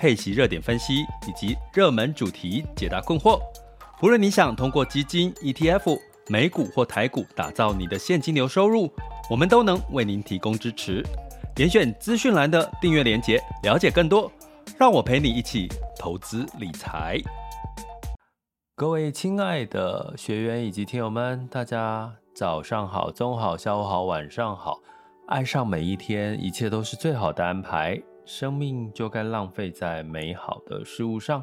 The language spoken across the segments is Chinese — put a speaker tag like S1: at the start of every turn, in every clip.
S1: 配息热点分析以及热门主题解答困惑。无论你想通过基金、ETF、美股或台股打造你的现金流收入，我们都能为您提供支持。点选资讯栏的订阅连结，了解更多。让我陪你一起投资理财。各位亲爱的学员以及听友们，大家早上好、中午好、下午好、晚上好。爱上每一天，一切都是最好的安排。生命就该浪费在美好的事物上。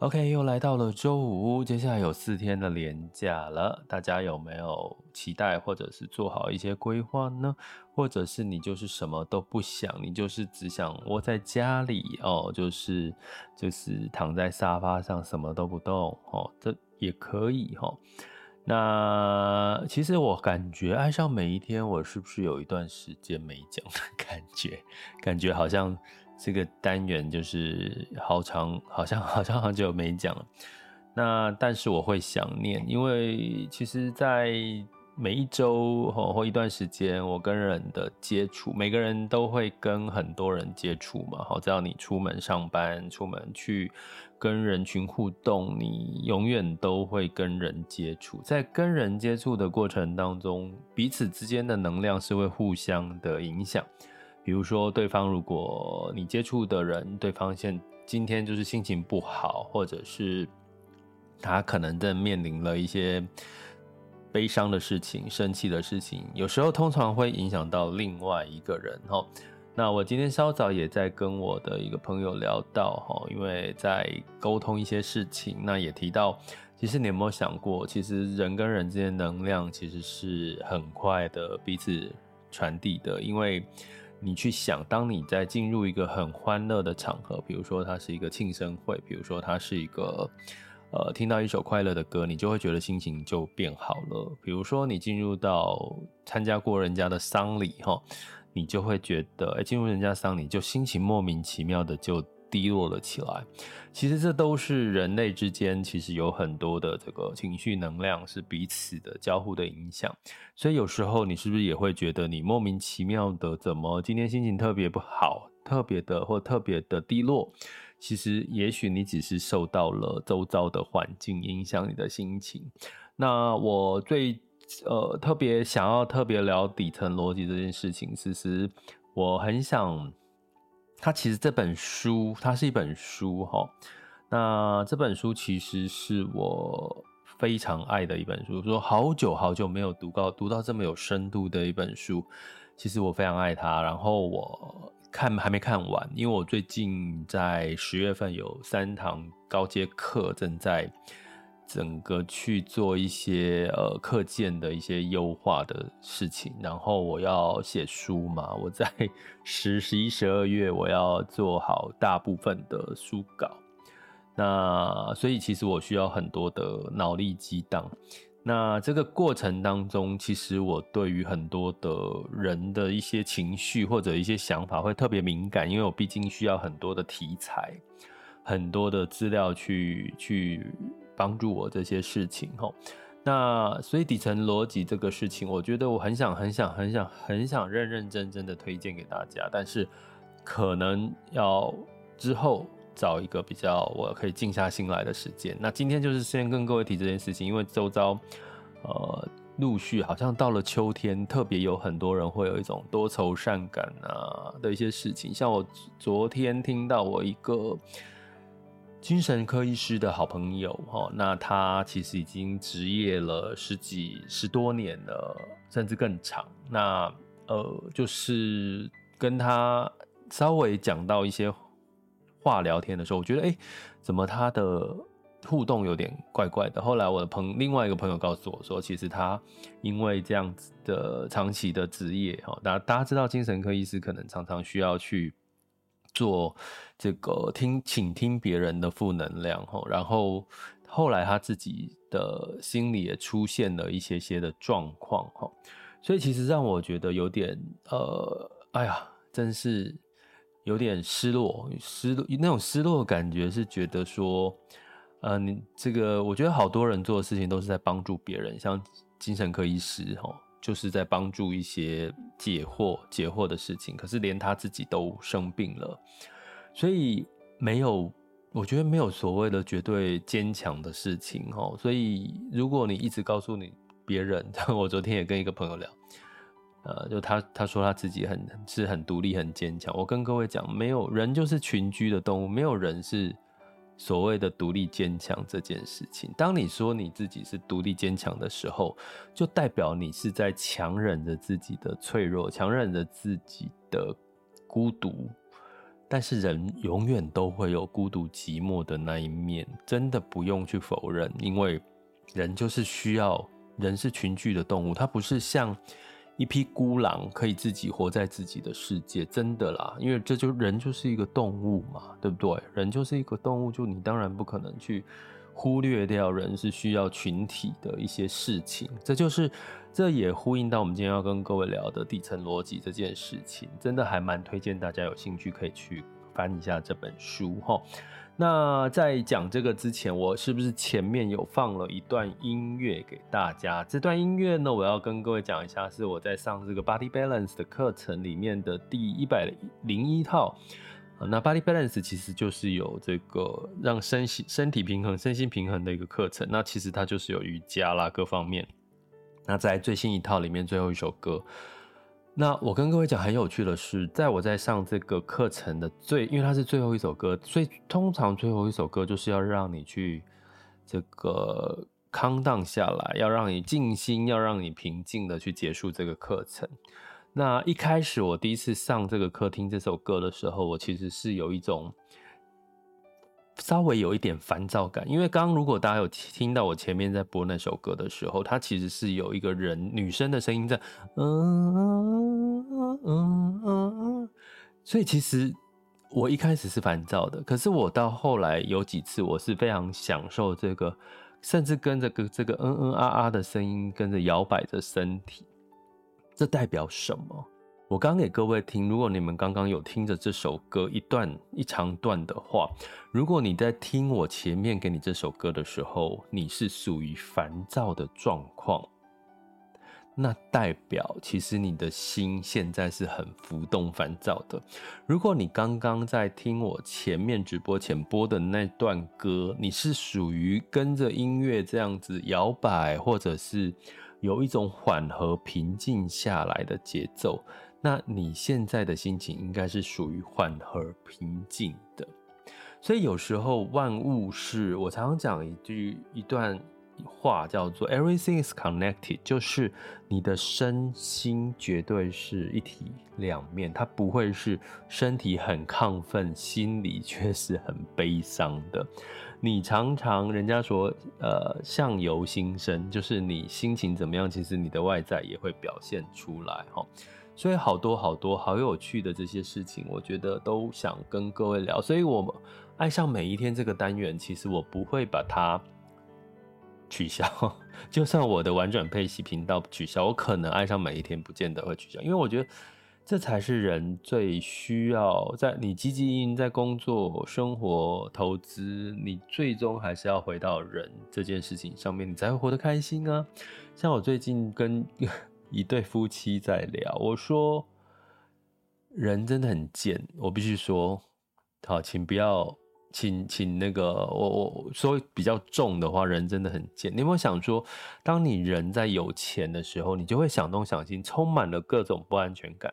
S1: OK，又来到了周五，接下来有四天的连假了，大家有没有期待或者是做好一些规划呢？或者是你就是什么都不想，你就是只想窝在家里哦，就是就是躺在沙发上什么都不动哦，这也可以哦。那其实我感觉爱上每一天，我是不是有一段时间没讲的感觉？感觉好像这个单元就是好长，好像好像好久没讲了。那但是我会想念，因为其实，在每一周或一段时间，我跟人的接触，每个人都会跟很多人接触嘛。好，只要你出门上班，出门去跟人群互动，你永远都会跟人接触。在跟人接触的过程当中，彼此之间的能量是会互相的影响。比如说，对方如果你接触的人，对方现今天就是心情不好，或者是他可能正面临了一些。悲伤的事情、生气的事情，有时候通常会影响到另外一个人哈。那我今天稍早也在跟我的一个朋友聊到哈，因为在沟通一些事情，那也提到，其实你有没有想过，其实人跟人之间能量其实是很快的彼此传递的，因为你去想，当你在进入一个很欢乐的场合，比如说它是一个庆生会，比如说它是一个。呃，听到一首快乐的歌，你就会觉得心情就变好了。比如说，你进入到参加过人家的丧礼，哈，你就会觉得，哎，进入人家丧礼，就心情莫名其妙的就低落了起来。其实这都是人类之间，其实有很多的这个情绪能量是彼此的交互的影响。所以有时候你是不是也会觉得，你莫名其妙的怎么今天心情特别不好，特别的或特别的低落？其实，也许你只是受到了周遭的环境影响你的心情。那我最呃特别想要特别聊底层逻辑这件事情，其实我很想，它其实这本书它是一本书哈。那这本书其实是我非常爱的一本书，说好久好久没有读到读到这么有深度的一本书，其实我非常爱它。然后我。看还没看完，因为我最近在十月份有三堂高阶课，正在整个去做一些呃课件的一些优化的事情。然后我要写书嘛，我在 十、十一、十二月我要做好大部分的书稿。那所以其实我需要很多的脑力激荡。那这个过程当中，其实我对于很多的人的一些情绪或者一些想法会特别敏感，因为我毕竟需要很多的题材、很多的资料去去帮助我这些事情齁。那所以底层逻辑这个事情，我觉得我很想、很想、很想、很想认认真真的推荐给大家，但是可能要之后。找一个比较我可以静下心来的时间。那今天就是先跟各位提这件事情，因为周遭呃陆续好像到了秋天，特别有很多人会有一种多愁善感啊的一些事情。像我昨天听到我一个精神科医师的好朋友哈，那他其实已经执业了十几十多年了，甚至更长。那呃就是跟他稍微讲到一些。话聊天的时候，我觉得哎、怎么他的互动有点怪怪的？后来我的朋另外一个朋友告诉我说，其实他因为这样子的长期的职业，哈，大家大家知道精神科医师可能常常需要去做这个听，倾听别人的负能量，然后后来他自己的心里也出现了一些些的状况，所以其实让我觉得有点呃，哎呀，真是有点失落，失落那种失落的感觉是觉得说，呃，你这个我觉得好多人做的事情都是在帮助别人，像精神科医师哦。就是在帮助一些解惑、解惑的事情，可是连他自己都生病了，所以没有，我觉得没有所谓的绝对坚强的事情哦。所以如果你一直告诉你别人，我昨天也跟一个朋友聊，呃，就他他说他自己很是很独立、很坚强。我跟各位讲，没有人就是群居的动物，没有人是。所谓的独立坚强这件事情，当你说你自己是独立坚强的时候，就代表你是在强忍着自己的脆弱，强忍着自己的孤独。但是人永远都会有孤独寂寞的那一面，真的不用去否认，因为人就是需要，人是群居的动物，它不是像。一匹孤狼可以自己活在自己的世界，真的啦，因为这就人就是一个动物嘛，对不对？人就是一个动物，就你当然不可能去忽略掉人是需要群体的一些事情。这就是，这也呼应到我们今天要跟各位聊的底层逻辑这件事情，真的还蛮推荐大家有兴趣可以去翻一下这本书哈。那在讲这个之前，我是不是前面有放了一段音乐给大家？这段音乐呢，我要跟各位讲一下，是我在上这个 Body Balance 的课程里面的第一百零一套。那 Body Balance 其实就是有这个让身心身体平衡、身心平衡的一个课程。那其实它就是有瑜伽啦，各方面。那在最新一套里面，最后一首歌。那我跟各位讲很有趣的是，在我在上这个课程的最，因为它是最后一首歌，所以通常最后一首歌就是要让你去这个康荡下来，要让你静心，要让你平静的去结束这个课程。那一开始我第一次上这个课听这首歌的时候，我其实是有一种。稍微有一点烦躁感，因为刚刚如果大家有听到我前面在播那首歌的时候，它其实是有一个人女生的声音在，嗯嗯嗯嗯，所以其实我一开始是烦躁的，可是我到后来有几次我是非常享受这个，甚至跟着个这个嗯嗯啊啊的声音跟着摇摆着身体，这代表什么？我刚给各位听，如果你们刚刚有听着这首歌一段一长段的话，如果你在听我前面给你这首歌的时候，你是属于烦躁的状况，那代表其实你的心现在是很浮动烦躁的。如果你刚刚在听我前面直播前播的那段歌，你是属于跟着音乐这样子摇摆，或者是有一种缓和平静下来的节奏。那你现在的心情应该是属于缓和平静的，所以有时候万物是我常常讲一句一段话叫做 “everything is connected”，就是你的身心绝对是一体两面，它不会是身体很亢奋，心里却是很悲伤的。你常常人家说呃相由心生，就是你心情怎么样，其实你的外在也会表现出来哈。所以好多好多好有趣的这些事情，我觉得都想跟各位聊。所以，我爱上每一天这个单元，其实我不会把它取消。就算我的玩转佩奇频道取消，我可能爱上每一天不见得会取消，因为我觉得这才是人最需要。在你积极在工作、生活、投资，你最终还是要回到人这件事情上面，你才会活得开心啊。像我最近跟。一对夫妻在聊，我说人真的很贱，我必须说，好，请不要，请请那个，我我说比较重的话，人真的很贱。你有没有想说，当你人在有钱的时候，你就会想东想西，充满了各种不安全感。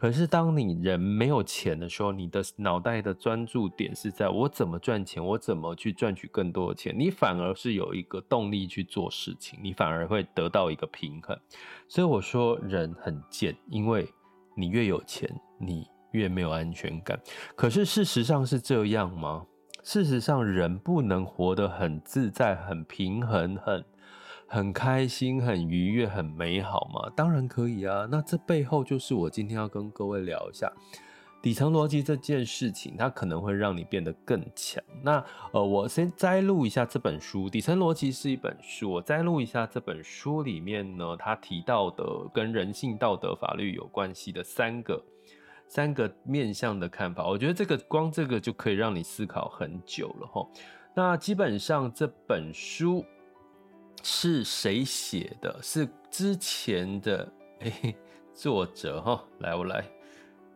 S1: 可是，当你人没有钱的时候，你的脑袋的专注点是在我怎么赚钱，我怎么去赚取更多的钱，你反而是有一个动力去做事情，你反而会得到一个平衡。所以我说人很贱，因为你越有钱，你越没有安全感。可是事实上是这样吗？事实上，人不能活得很自在、很平衡、很。很开心、很愉悦、很美好吗？当然可以啊。那这背后就是我今天要跟各位聊一下，
S2: 底层逻辑这件事情，它可能会让你变得更强。那呃，我先摘录一下这本书，《底层逻辑》是一本书。我摘录一下这本书里面呢，他提到的跟人性、道德、法律有关系的三个三个面向的看法。我觉得这个光这个就可以让你思考很久了齁。那基本上这本书是谁写的？是之前的 诶作者哈。来，我来。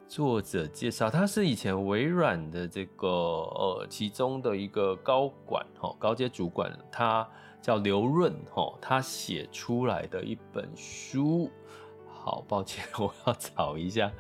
S2: 作者介绍，他是以前微软的这个呃其中的一个高管哈，高阶主管，他叫刘润哈，他写出来的一本书。好，抱歉，我要找一下。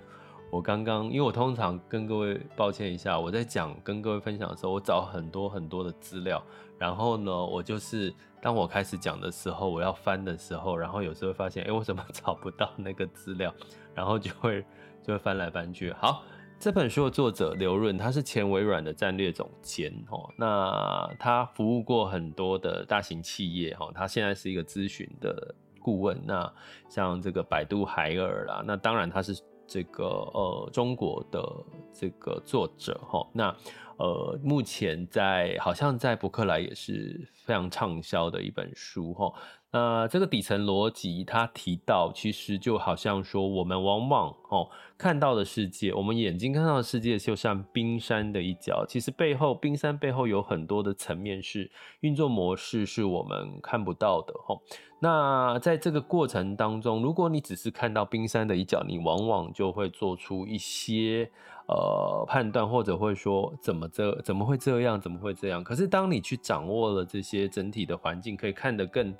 S2: 我刚刚，因为我通常跟各位抱歉一下，我在讲跟各位分享的时候，我找很多很多的资料，然后呢，我就是当我开始讲的时候，我要翻的时候，然后有时候会发现，哎，我怎么 找不到那个资料，然后就会。就会翻来翻去。好，这本书的作者刘润，他是前微软的战略总监哦。那他服务过很多的大型企业哈，他现在是一个咨询的顾问。那像这个百度海尔啦，那当然他是这个呃中国的这个作者哈。那呃目前在好像在博客来也是非常畅销的一本书哈。那这个底层逻辑，他提到，其实就好像说，我们往往哦看到的世界，我们眼睛看到的世界，就像冰山的一角。其实背后，冰山背后有很多的层面是运作模式，是我们看不到的。哈，那在这个过程当中，如果你只是看到冰山的一角，你往往就会做出一些呃判断，或者会说怎么这怎么会这样，怎么会这样？可是当你去掌握了这些整体的环境，可以看得更。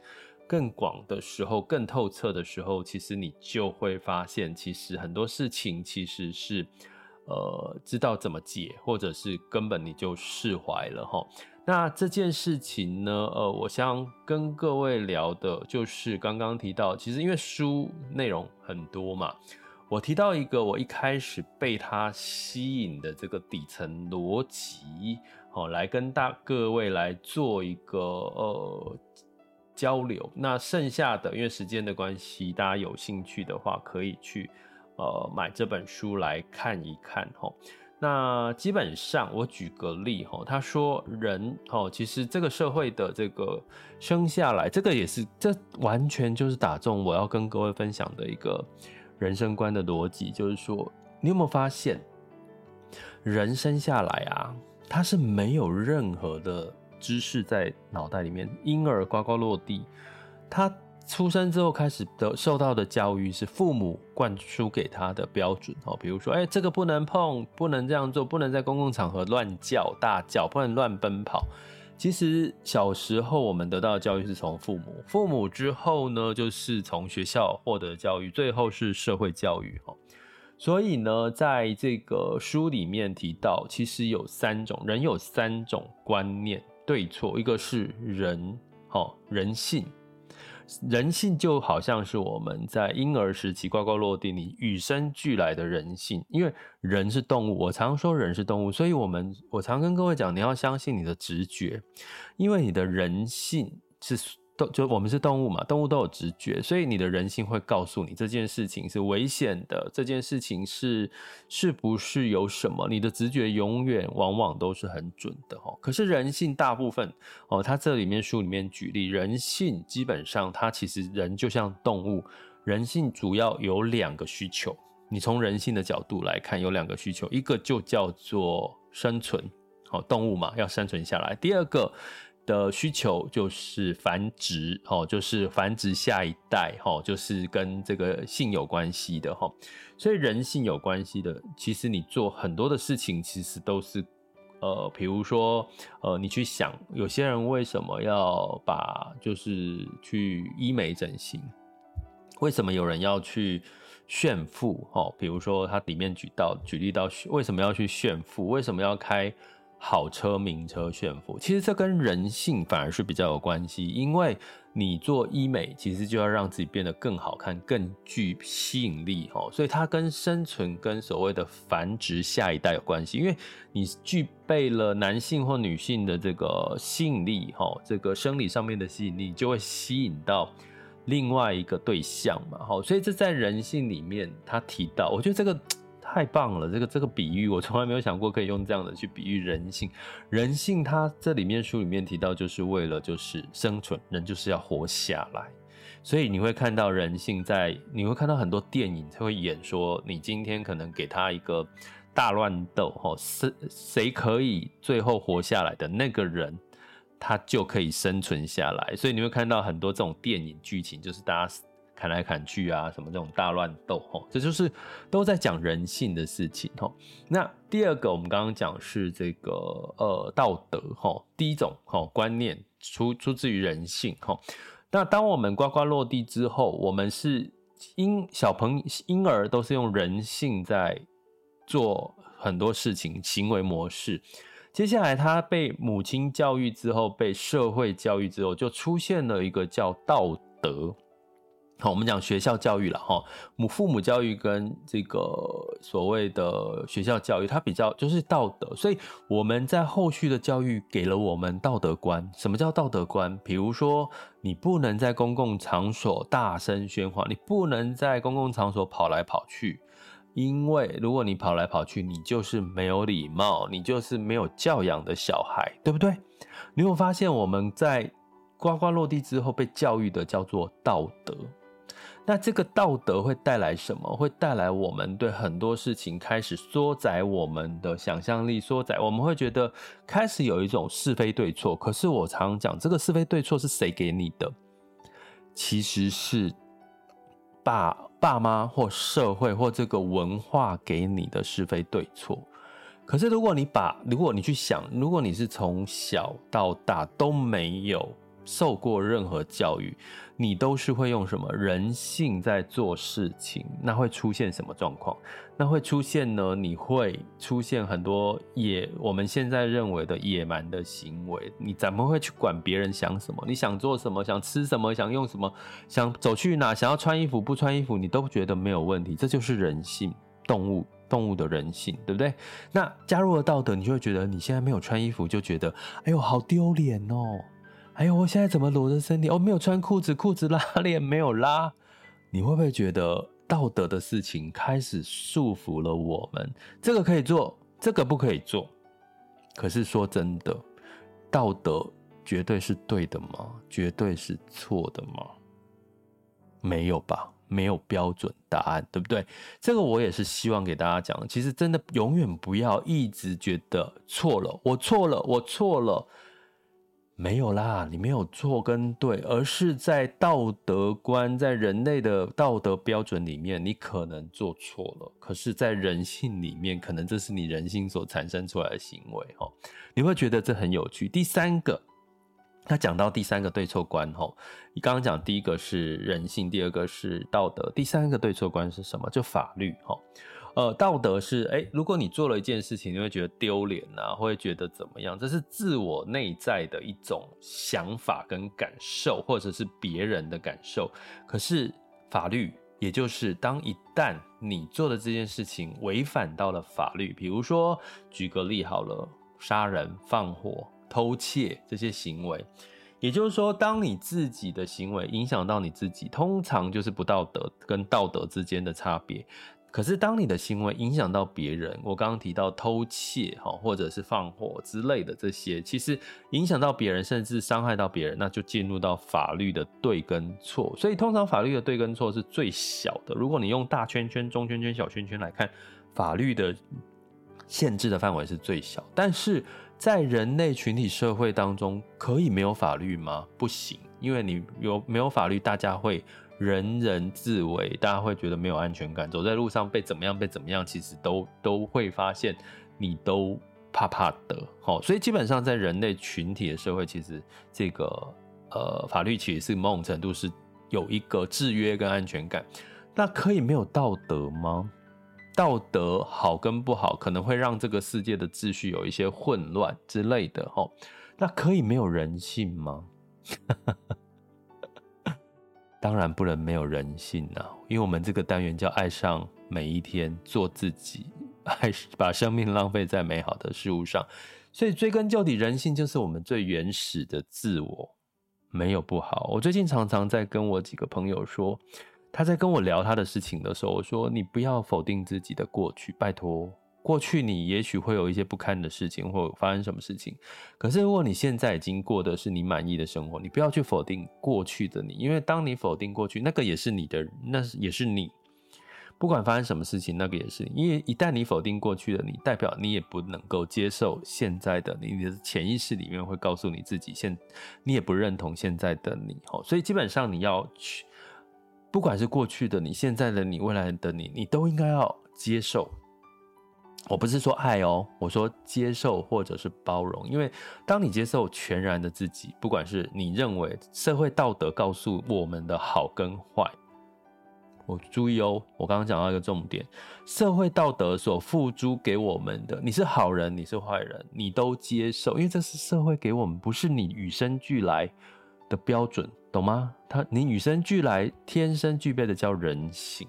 S2: 更广的时候，更透彻的时候，其实你就会发现，其实很多事情其实是，呃，知道怎么解，或者是根本你就释怀了齁。那这件事情呢，呃，我想跟各位聊的就是刚刚提到，其实因为书内容很多嘛，我提到一个我一开始被它吸引的这个底层逻辑，好，来跟大各位来做一个呃。交流，那剩下的因为时间的关系，大家有兴趣的话可以去呃买这本书来看一看齁。那基本上我举个例哈，他说人哦，其实这个社会的这个生下来，这个也是这完全就是打中我要跟各位分享的一个人生观的逻辑，就是说你有没有发现，人生下来啊，他是没有任何的。知识在脑袋里面，婴儿呱呱落地，他出生之后开始的受到的教育是父母灌输给他的标准哦，比如说，哎，这个不能碰，不能这样做，不能在公共场合乱叫大叫，不能乱奔跑。其实小时候我们得到的教育是从父母，父母之后呢，就是从学校获得教育，最后是社会教育哦。所以呢，在这个书里面提到，其实有三种人，有三种观念。对错，一个是人，哦人性，人性就好像是我们在婴儿时期呱呱落地，你与生俱来的人性。因为人是动物，我常说人是动物，所以我们我常跟各位讲，你要相信你的直觉，因为你的人性是。都就我们是动物嘛，动物都有直觉，所以你的人性会告诉你这件事情是危险的，这件事情是是不是有什么？你的直觉永远往往都是很准的哈。可是人性大部分哦，他这里面书里面举例，人性基本上它其实人就像动物，人性主要有两个需求。你从人性的角度来看，有两个需求，一个就叫做生存，好，动物嘛，要生存下来。第二个。的需求就是繁殖，吼，就是繁殖下一代，吼，就是跟这个性有关系的，吼，所以人性有关系的，其实你做很多的事情，其实都是，呃，比如说，呃，你去想，有些人为什么要把，就是去医美整形，为什么有人要去炫富，哦，比如说他里面举到举例到，为什么要去炫富，为什么要开？好车、名车、炫富，其实这跟人性反而是比较有关系。因为你做医美，其实就要让自己变得更好看、更具吸引力，哦，所以它跟生存、跟所谓的繁殖下一代有关系。因为你具备了男性或女性的这个吸引力，哈，这个生理上面的吸引力，就会吸引到另外一个对象嘛，好，所以这在人性里面，他提到，我觉得这个。太棒了，这个这个比喻我从来没有想过可以用这样的去比喻人性。人性它这里面书里面提到，就是为了就是生存，人就是要活下来。所以你会看到人性在，你会看到很多电影才会演说，你今天可能给他一个大乱斗，吼，谁谁可以最后活下来的那个人，他就可以生存下来。所以你会看到很多这种电影剧情，就是大家砍来砍去啊，什么这种大乱斗，吼，这就是都在讲人性的事情，吼。那第二个我们刚刚讲是这个呃道德，哈，第一种哈观念出出自于人性，哈。那当我们呱呱落地之后，我们是婴小朋婴儿都是用人性在做很多事情，行为模式。接下来他被母亲教育之后，被社会教育之后，就出现了一个叫道德。好，我们讲学校教育了哈，母父母教育跟这个所谓的学校教育，它比较就是道德，所以我们在后续的教育给了我们道德观。什么叫道德观？比如说，你不能在公共场所大声喧哗，你不能在公共场所跑来跑去，因为如果你跑来跑去，你就是没有礼貌，你就是没有教养的小孩，对不对？你有发现我们在呱呱落地之后被教育的叫做道德。那这个道德会带来什么？会带来我们对很多事情开始缩窄我们的想象力，缩窄。我们会觉得开始有一种是非对错。可是我常讲，这个是非对错是谁给你的？其实是爸爸妈或社会或这个文化给你的是非对错。可是如果你把，如果你去想，如果你是从小到大都没有受过任何教育，你都是会用什么人性在做事情？那会出现什么状况？那会出现呢？你会出现很多野，我们现在认为的野蛮的行为。你怎么会去管别人想什么？你想做什么？想吃什么？想用什么？想走去哪？想要穿衣服不穿衣服？你都觉得没有问题。这就是人性，动物动物的人性，对不对？那加入了道德，你就会觉得你现在没有穿衣服，就觉得哎呦好丢脸哦。哎呦，我现在怎么裸着身体？哦、没有穿裤子，裤子拉链没有拉。你会不会觉得道德的事情开始束缚了我们？这个可以做，这个不可以做。可是说真的，道德绝对是对的吗？绝对是错的吗？没有吧，没有标准答案，对不对？这个我也是希望给大家讲。其实真的永远不要一直觉得错了，我错了，我错了。没有啦，你没有错跟对，而是在道德观，在人类的道德标准里面，你可能做错了。可是，在人性里面，可能这是你人性所产生出来的行为，哈，你会觉得这很有趣。第三个，他讲到第三个对错观，哈，你刚刚讲第一个是人性，第二个是道德，第三个对错观是什么？就法律，哈。呃，道德是，诶，如果你做了一件事情，你会觉得丢脸啊，会觉得怎么样？这是自我内在的一种想法跟感受，或者是别人的感受。可是法律，也就是当一旦你做的这件事情违反到了法律，比如说举个例好了，杀人、放火、偷窃这些行为，也就是说，当你自己的行为影响到你自己，通常就是不道德跟道德之间的差别。可是，当你的行为影响到别人，我刚刚提到偷窃哈，或者是放火之类的这些，其实影响到别人，甚至伤害到别人，那就进入到法律的对跟错。所以，通常法律的对跟错是最小的。如果你用大圈圈、中圈圈、小圈圈来看，法律的限制的范围是最小。但是在人类群体社会当中，可以没有法律吗？不行，因为你有没有法律，大家会。人人自危，大家会觉得没有安全感。走在路上被怎么样，被怎么样，其实都都会发现你都怕怕的。好，所以基本上在人类群体的社会，其实这个呃法律其实是某种程度是有一个制约跟安全感。那可以没有道德吗？道德好跟不好，可能会让这个世界的秩序有一些混乱之类的。哈，那可以没有人性吗？当然不能没有人性呐，因为我们这个单元叫爱上每一天，做自己，爱把生命浪费在美好的事物上，所以追根究底，人性就是我们最原始的自我，没有不好。我最近常常在跟我几个朋友说，他在跟我聊他的事情的时候，我说：“你不要否定自己的过去，拜托。过去你也许会有一些不堪的事情，或发生什么事情。可是如果你现在已经过的是你满意的生活，你不要去否定过去的你，因为当你否定过去，那个也是你的，那也是你。不管发生什么事情，那个也是。因为一旦你否定过去的你，代表你也不能够接受现在的你。你的潜意识里面会告诉你自己，现你也不认同现在的你。所以基本上你要去。”不管是过去的你、现在的你、未来的你，你都应该要接受。我不是说爱哦，我说接受或者是包容。因为当你接受全然的自己，不管是你认为社会道德告诉我们的好跟坏，我注意哦，我刚刚讲到一个重点：社会道德所付诸给我们的，你是好人，你是坏人，你都接受，因为这是社会给我们，不是你与生俱来的标准。懂吗？他你与生俱来、天生具备的叫人性。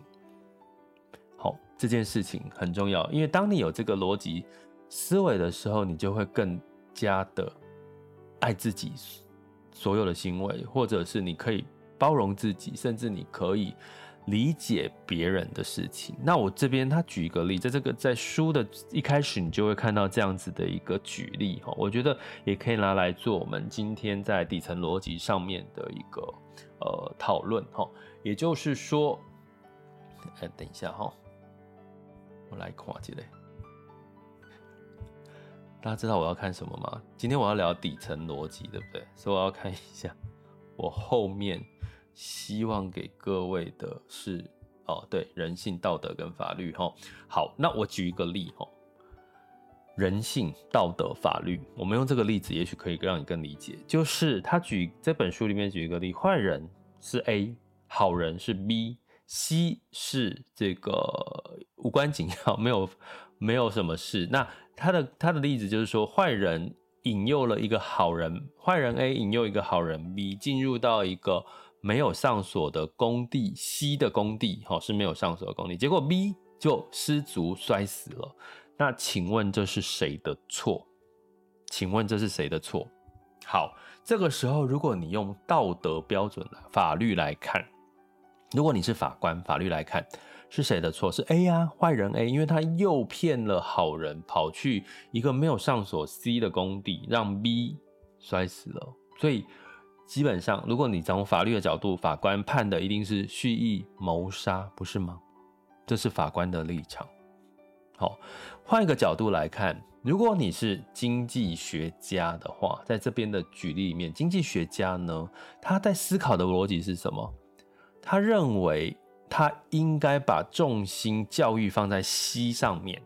S2: 这件事情很重要，因为当你有这个逻辑思维的时候，你就会更加的爱自己所有的行为，或者是你可以包容自己，甚至你可以。理解别人的事情，那我这边他举一个例，在这个在书的一开始，你就会看到这样子的一个举例哈，我觉得也可以拿来做我们今天在底层逻辑上面的一个呃讨论哈。也就是说，哎，等一下哈，来看这里，大家知道我要看什么吗？今天我要聊底层逻辑，对不对？所以我要看一下我后面。希望给各位的是哦，对，人性、道德跟法律哈。好，那我举一个例哈，人性、道德、法律，我们用这个例子，也许可以让你更理解。就是他举这本书里面举一个例，坏人是 A，好人是 B C 是这个无关紧要，没有没有什么事。那他的他的例子就是说，坏人引诱了一个好人，坏人 A 引诱一个好人 B 进入到一个。没有上锁的工地，C 的工地哈是没有上锁的工地，结果 B 就失足摔死了。那请问这是谁的错？请问这是谁的错？好，这个时候如果你用道德标准、法律来看，如果你是法官，法律来看是谁的错？是 A 呀，坏人 A，因为他诱骗了好人跑去一个没有上锁 C 的工地，让 B 摔死了，所以。基本上，如果你从法律的角度，法官判的一定是蓄意谋杀，不是吗？这是法官的立场。好，换一个角度来看，如果你是经济学家的话，在这边的举例里面，经济学家呢，他在思考的逻辑是什么？他认为他应该把重心教育放在 C 上面，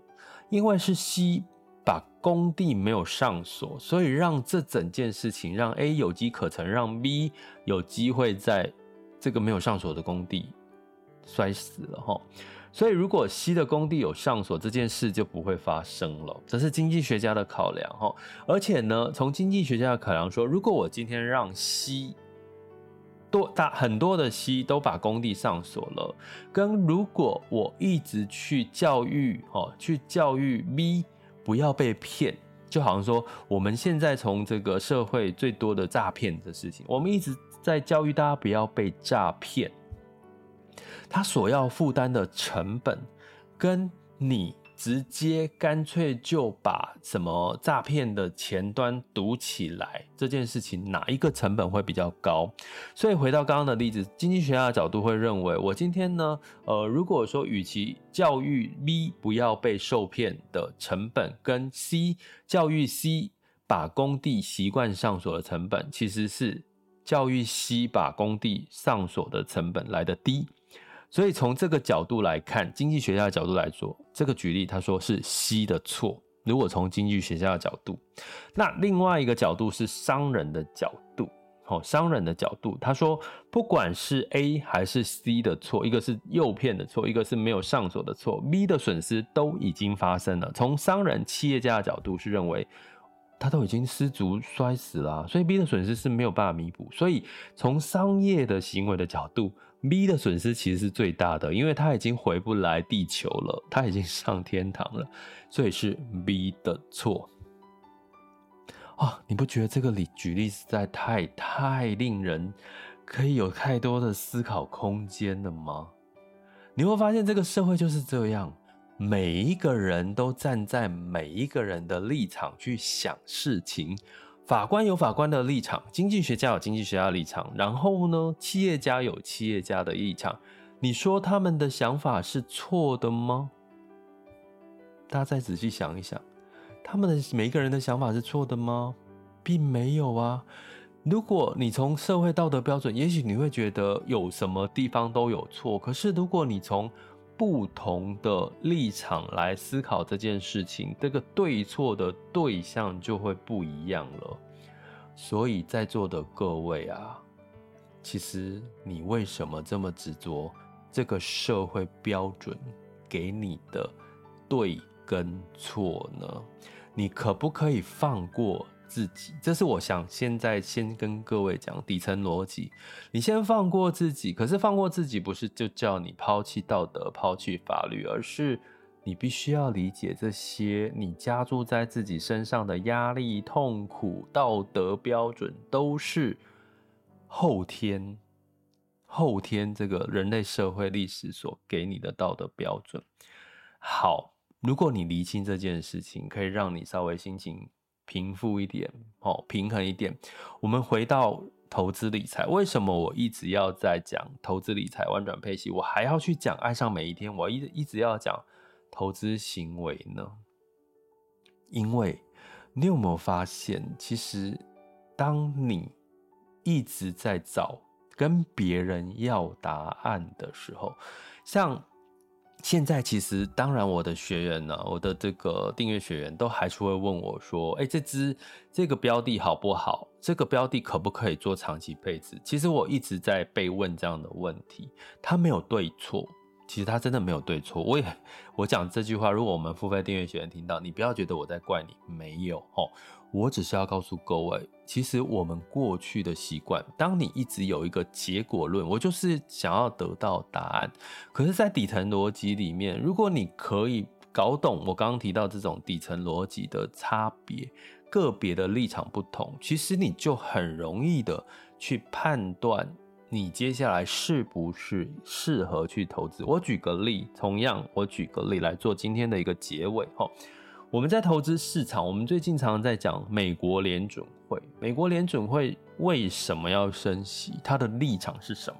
S2: 因为是 C。把工地没有上锁，所以让这整件事情让 A 有机可乘，让 B 有机会在这个没有上锁的工地摔死了哈。所以如果 C 的工地有上锁，这件事就不会发生了。这是经济学家的考量哈。而且呢，从经济学家的考量说，如果我今天让 C 多大很多的 C 都把工地上锁了，跟如果我一直去教育哦，去教育 B。不要被骗，就好像说我们现在从这个社会最多的诈骗的事情，我们一直在教育大家不要被诈骗。他所要负担的成本，跟你。直接干脆就把什么诈骗的前端堵起来，这件事情哪一个成本会比较高？所以回到刚刚的例子，经济学家的角度会认为，我今天呢，呃，如果说与其教育 B 不要被受骗的成本，跟 C 教育 C 把工地习惯上锁的成本，其实是教育 C 把工地上锁的成本来得低。所以从这个角度来看，经济学家的角度来说，这个举例他说是 C 的错。如果从经济学家的角度，那另外一个角度是商人的角度。好，商人的角度，他说不管是 A 还是 C 的错，一个是诱骗的错，一个是没有上锁的错，B 的损失都已经发生了。从商人、企业家的角度是认为。他都已经失足摔死了，所以 B 的损失是没有办法弥补。所以从商业的行为的角度，B 的损失其实是最大的，因为他已经回不来地球了，他已经 上天堂了，所以是 B 的错。啊，你不觉得这个例举例实在太太令人可以有太多的思考空间了吗？你会发现这个社会就是这样，每一个人都站在每一个人的立场去想事情。法官有法官的立场，经济学家有经济学家的立场，然后呢，企业家有企业家的立场。你说他们的想法是错的吗？大家再仔细想一想，他们的每一个人的想法是错的吗？并没有啊。如果你从社会道德标准，也许你会觉得有什么地方都有错。可是如果你从不同的立场来思考这件事情，这个对错的对象就会不一样了。所以在座的各位啊，其实你为什么这么执着这个社会标准给你的对跟错呢？你可不可以放过？自己，这是我想现在先跟各位讲底层逻辑。你先放过自己，可是放过自己不是就叫你抛弃道德、抛弃法律，而是你必须要理解这些你加注在自己身上的压力、痛苦、道德标准，都是后天、后天这个人类社会历史所给你的道德标准。好，如果你厘清这件事情，可以让你稍微心情。平复一点，哦，平衡一点。我们回到投资理财，为什么我一直要在讲投资理财、玩转配息，我还要去讲爱上每一天，我一一直要讲投资行为呢？因为你有没有发现，其实当你一直在找跟别人要答案的时候，像。现在其实，当然，我的学员呢，我的这个订阅学员都还是会问我说：“哎，这支这个标的好不好？这个标的可不可以做长期配置？”其实我一直在被问这样的问题，它没有对错，其实它真的没有对错。我也我讲这句话，如果我们付费订阅学员听到，你不要觉得我在怪你，没有哦。我只是要告诉各位，其实我们过去的习惯，当你一直有一个结果论，我就是想要得到答案。可是，在底层逻辑里面，如果你可以搞懂我刚刚提到这种底层逻辑的差别，个别的立场不同，其实你就很容易的去判断你接下来是不是适合去投资。我举个例，同样我举个例来做今天的一个结尾哈。我们在投资市场，我们最近常常在讲美国联准会。美国联准会为什么要升息？它的立场是什么？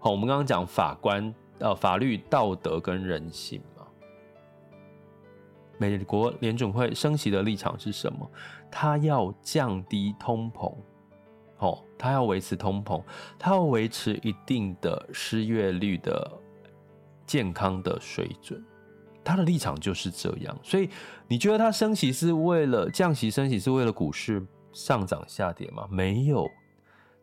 S2: 好，我们刚刚讲法官、呃，法律、道德跟人性嘛。美国联准会升息的立场是什么？它要降低通膨，哦，它要维持通膨，它要维持一定的失业率的健康的水准。他的立场就是这样，所以你觉得他升息是为了降息？升息是为了股市上涨下跌吗？没有，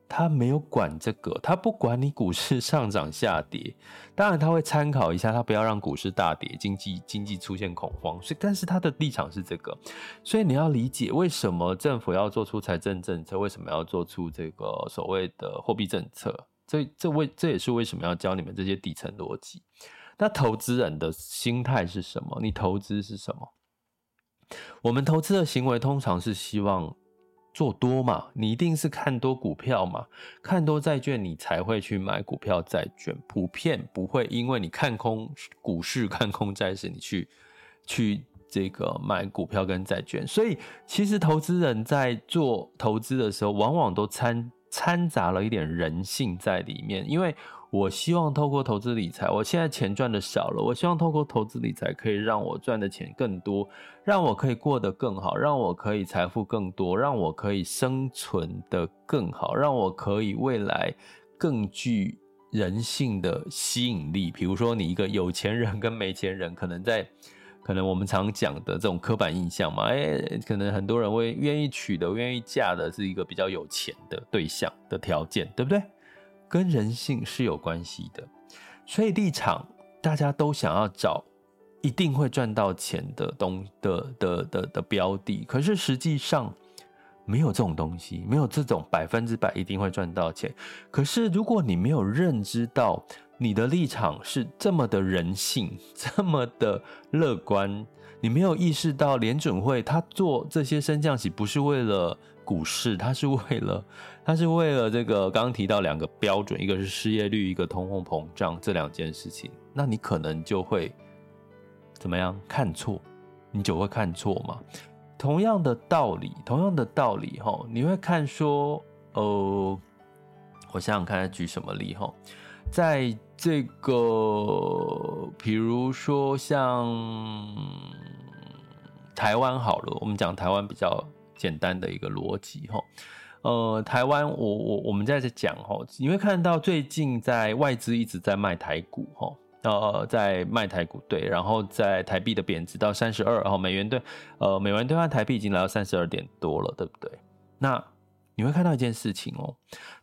S2: 他没有管这个，他不管你股市上涨下跌。当然他会参考一下，他不要让股市大跌，经济经济出现恐慌。所以，但是他的立场是这个，所以你要理解为什么政府要做出财政政策，为什么要做出这个所谓的货币政策？这这为这也是为什么要教你们这些底层逻辑。那投资人的心态是什么？你投资是什么？我们投资的行为通常是希望做多嘛？你一定是看多股票嘛？看多债券，你才会去买股票债券。普遍不会因为你看空股市、看空债市，你去去这个买股票跟债券。所以，其实投资人在做投资的时候，往往都掺掺杂了一点人性在里面，因为。我希望透过投资理财，我现在钱赚的少了，我希望透过投资理财可以让我赚的钱更多，让我可以过得更好，让我可以财富更多，让我可以生存的更好，让我可以未来更具人性的吸引力。比如说，你一个有钱人跟没钱人，可能在可能我们常讲的这种刻板印象嘛，诶，可能很多人会愿意娶的、愿意嫁的是一个比较有钱的对象的条件，对不对？跟人性是有关系的，所以立场大家都想要找一定会赚到钱的东的的的的标的，可是实际上没有这种东西，没有这种百分之百一定会赚到钱。可是如果你没有认知到你的立场是这么的人性，这么的乐观，你没有意识到联准会他做这些升降息不是为了。股市，它是为了，它是为了这个刚刚提到两个标准，一个是失业率，一个通货膨胀这两件事情，那你可能就会怎么样？看错，你就会看错嘛。同样的道理，同样的道理哈，你会看说，呃，我想想看，举什么例哈，在这个，比如说像台湾好了，我们讲台湾比较简单的一个逻辑哈，呃，台湾我我我们在这讲哈，你会看到最近在外资一直在卖台股哈，呃，在卖台股对，然后在台币的贬值到三十二，然后美元兑呃美元兑换台币已经来到三十二点多了，对不对？那你会看到一件事情哦，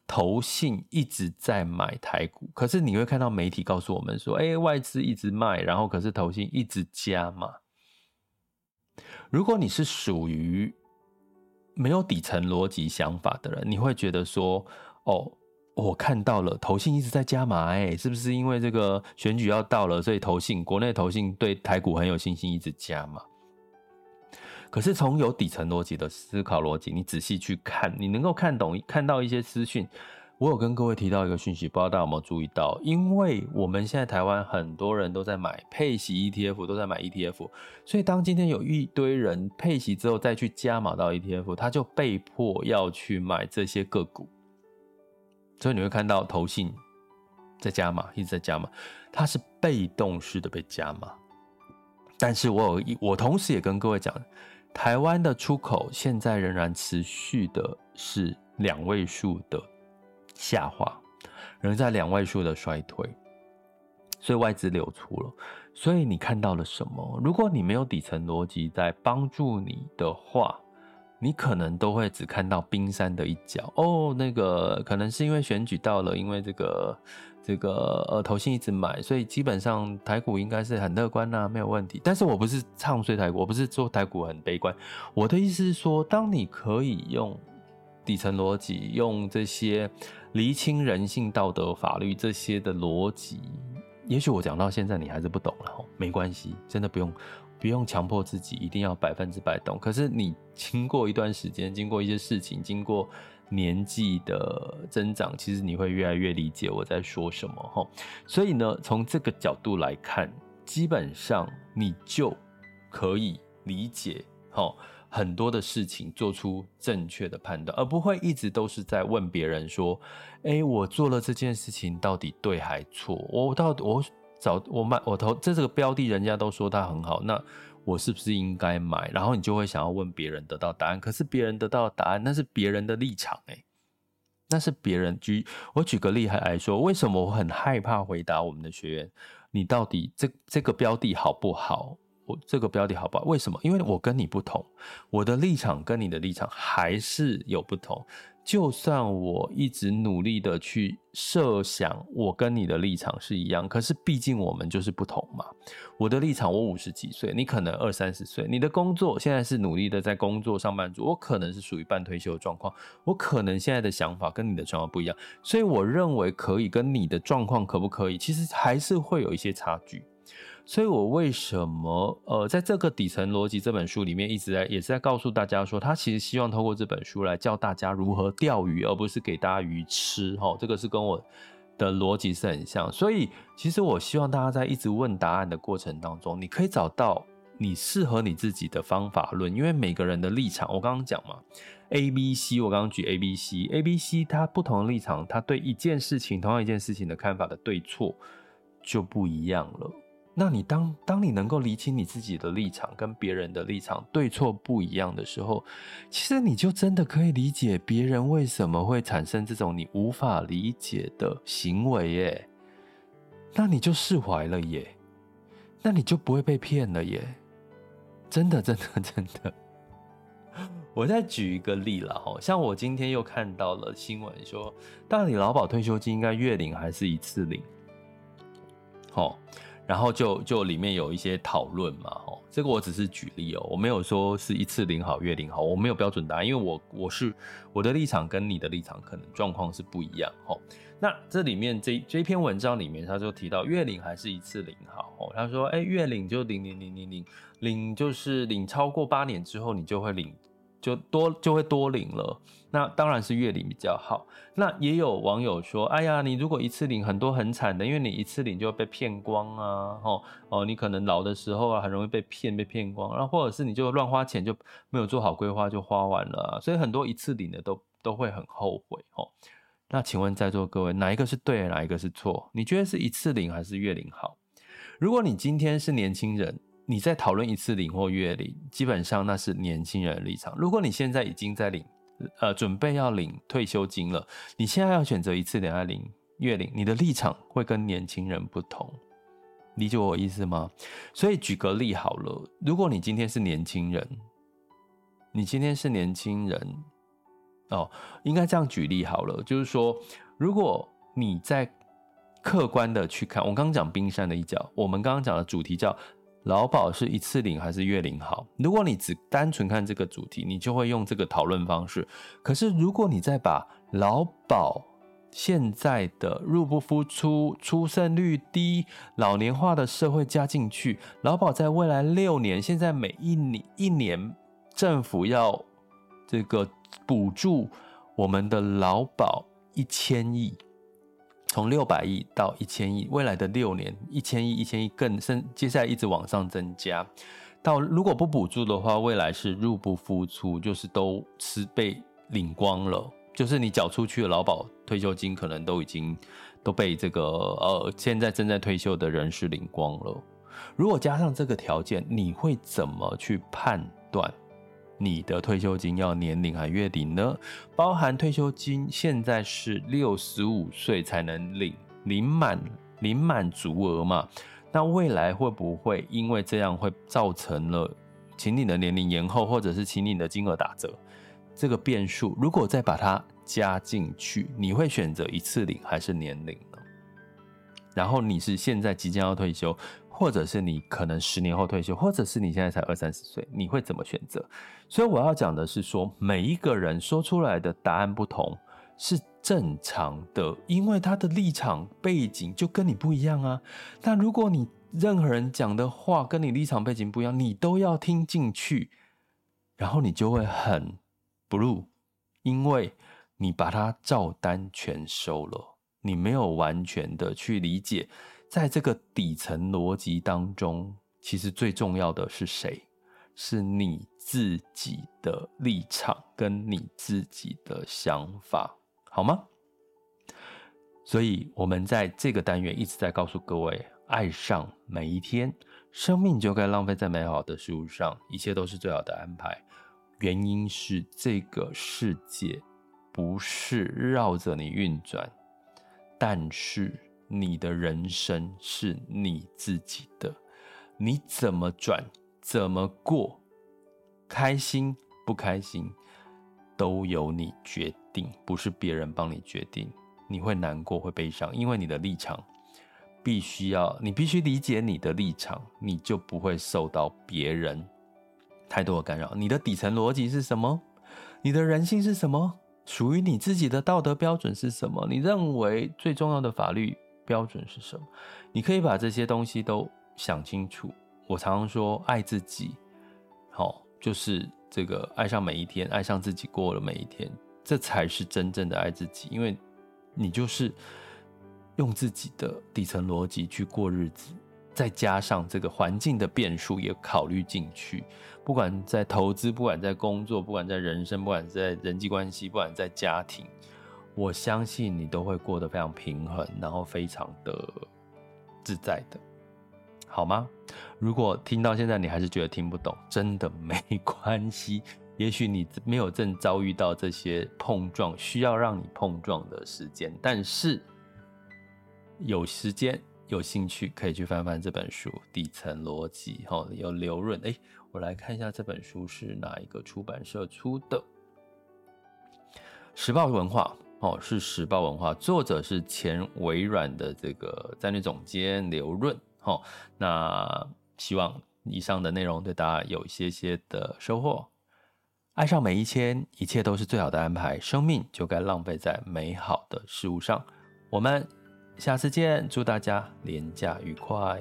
S2: 投信一直在买台股，可是你会看到媒体告诉我们说，哎，外资一直卖，然后可是投信一直加嘛。如果你是属于没有底层逻辑想法的人，你会觉得说：“哦，我看到了投信一直在加码，哎，是不是因为这个选举要到了，所以投信国内投信对台股很有信心，一直加码？”可是从有底层逻辑的思考逻辑，你仔细去看，你能够看懂、看到一些资讯。我有跟各位提到一个讯息，不知道大家有没有注意到？因为我们现在台湾很多人都在买配息 ETF，都在买 ETF，所以当今天有一堆人配息之后再去加码到 ETF，他就被迫要去买这些个股。所以你会看到投信在加码，一直在加码，它是被动式的被加码。但是我有一，我同时也跟各位讲，台湾的出口现在仍然持续的是两位数的。下滑，仍在两位数的衰退，所以外资流出了。所以你看到了什么？如果你没有底层逻辑在帮助你的话，你可能都会只看到冰山的一角。哦，那个可能是因为选举到了，因为这个这个呃投信一直买，所以基本上台股应该是很乐观呐，没有问题。但是我不是唱衰台股，我不是说台股很悲观。我的意思是说，当你可以用底层逻辑，用这些。厘清人性、道德、法律这些的逻辑，也许我讲到现在你还是不懂了，没关系，真的不用不用强迫自己一定要百分之百懂。可是你经过一段时间，经过一些事情，经过年纪的增长，其实你会越来越理解我在说什么哈。所以呢，从这个角度来看，基本上你就可以理解哈。很多的事情做出正确的判断，而不会一直都是在问别人说：“哎，我做了这件事情到底对还错？我到底我找我买我投这这个标的，人家都说它很好，那我是不是应该买？”然后你就会想要问别人得到答案，可是别人得到的答案那是别人的立场，哎，那是别人举我举个例来说，为什么我很害怕回答我们的学员？你到底这这个标的好不好？我这个标题好不好？为什么？因为我跟你不同，我的立场跟你的立场还是有不同。就算我一直努力的去设想，我跟你的立场是一样，可是毕竟我们就是不同嘛。我的立场，我五十几岁，你可能二三十岁。你的工作现在是努力的在工作上班族，我可能是属于半退休的状况，我可能现在的想法跟你的状况不一样，所以我认为可以跟你的状况可不可以，其实还是会有一些差距。所以，我为什么呃，在这个底层逻辑这本书里面，一直在也是在告诉大家说，他其实希望透过这本书来教大家如何钓鱼，而不是给大家鱼吃。哈，这个是跟我的逻辑是很像。所以，其实我希望大家在一直问答案的过程当中，你可以找到你适合你自己的方法论。因为每个人的立场，我刚刚讲嘛，A、B、C，我刚刚举 A、B、C，A、B、C，它不同的立场，它对一件事情，同样一件事情的看法的对错就不一样了。那你当当你能够理清你自己的立场跟别人的立场对错不一样的时候，其实你就真的可以理解别人为什么会产生这种你无法理解的行为耶。那你就释怀了耶，那你就不会被骗了耶。真的，真的，真的。我再举一个例了哈，像我今天又看到了新闻说，到底劳保退休金应该月领还是一次领？好。然后就就里面有一些讨论嘛，吼，这个我只是举例哦，我没有说是一次领好月领好，我没有标准答案，因为我我是我的立场跟你的立场可能状况是不一样，吼。那这里面这这篇文章里面，他就提到月领还是一次领好，哦，他说，哎，月领就领领领领领领，就是领超过八年之后，你就会领。就多就会多领了。那当然是月领比较好。那也有网友说，哎呀，你如果一次领很多很惨的，因为你一次领就会被骗光啊，哦哦，你可能老的时候啊很容易被骗被骗光，然后或者是你就乱花钱就没有做好规划就花完了，所以很多一次领的都都会很后悔哦。那请问在座各位，哪一个是对，哪一个是错？你觉得是一次领还是月领好？如果你今天是年轻人，你在讨论一次领或月领，基本上那是年轻人的立场。如果你现在已经在领，呃，准备要领退休金了，你现在要选择一次领还是领月领，你的立场会跟年轻人不同，理解我意思吗？所以举个例好了，如果你今天是年轻人，你今天是年轻人。哦，应该这样举例好了，就是说，如果你在客观的去看，我刚刚讲冰山的一角，我们刚刚讲的主题叫劳保是一次领还是月领好？如果你只单纯看这个主题，你就会用这个讨论方式。可是如果你再把劳保现在的入不敷出、出生率低、老年化的社会加进去，劳保在未来六年，现在每一年一年政府要这个。补助我们的劳保一千亿，从六百亿到一千亿，未来的六年一千亿、一千亿更升，接下来一直往上增加。到如果不补助的话，未来是入不敷出，就是都是被领光了，就是你缴出去的劳保退休金可能都已经都被这个呃现在正在退休的人士领光了。如果加上这个条件，你会怎么去判断？你的退休金要年龄还月领呢？包含退休金现在是六十五岁才能领，领满领满足额嘛？那未来会不会因为这样会造成了请你的年龄延后，或者是请你的金额打折？这个变数如果再把它加进去，你会选择一次领还是年领呢？然后你是现在即将要退休，或者是你可能十年后退休，或者是你现在才二三十岁，你会怎么选择？所以我要讲的是说，每一个人说出来的答案不同是正常的，因为他的立场背景就跟你不一样啊。但如果你任何人讲的话跟你立场背景不一样，你都要听进去，然后你就会很 blue，因为你把它照单全收了，你没有完全的去理解。在这个底层逻辑当中，其实最重要的是谁？是你自己的立场跟你自己的想法，好吗？所以，我们在这个单元一直在告诉各位：爱上每一天，生命就该浪费在美好的事物上，一切都是最好的安排。原因是这个世界不是绕着你运转，但是。你的人生是你自己的，你怎么转，怎么过，开心不开心，都由你决定，不是别人帮你决定。你会难过，会悲伤，因为你的立场必须要，你必须理解你的立场，你就不会受到别人太多的干扰。你的底层逻辑是什么？你的人性是什么？属于你自己的道德标准是什么？你认为最重要的法律标准是什么？你可以把这些东西都想清楚。我常常说，爱自己，好，就是这个爱上每一天，爱上自己过了每一天，这才是真正的爱自己。因为你就是用自己的底层逻辑去过日子，再加上这个环境的变数也考虑进去。不管在投资，不管在工作，不管在人生，不管在人际关系，不管在家庭。我相信你都会过得非常平衡，然后非常的自在的，好吗？如果听到现在你还是觉得听不懂，真的没 关系。也许你没有正遭遇到这些碰撞，需要让你碰撞的时间，但是有时间有兴趣可以去翻翻这本书《底层逻辑》哈，有刘润。哎，我来看一下这本书是哪一个出版社出的，《时报文化》。哦，是时报文化，作者是前微软的这个战略总监刘润。哦，那希望以上的内容对大家有一些些的收获。爱上每一天，一切都是最好的安排，生命就该浪费在美好的事物上。我们下次见，祝大家廉价愉快。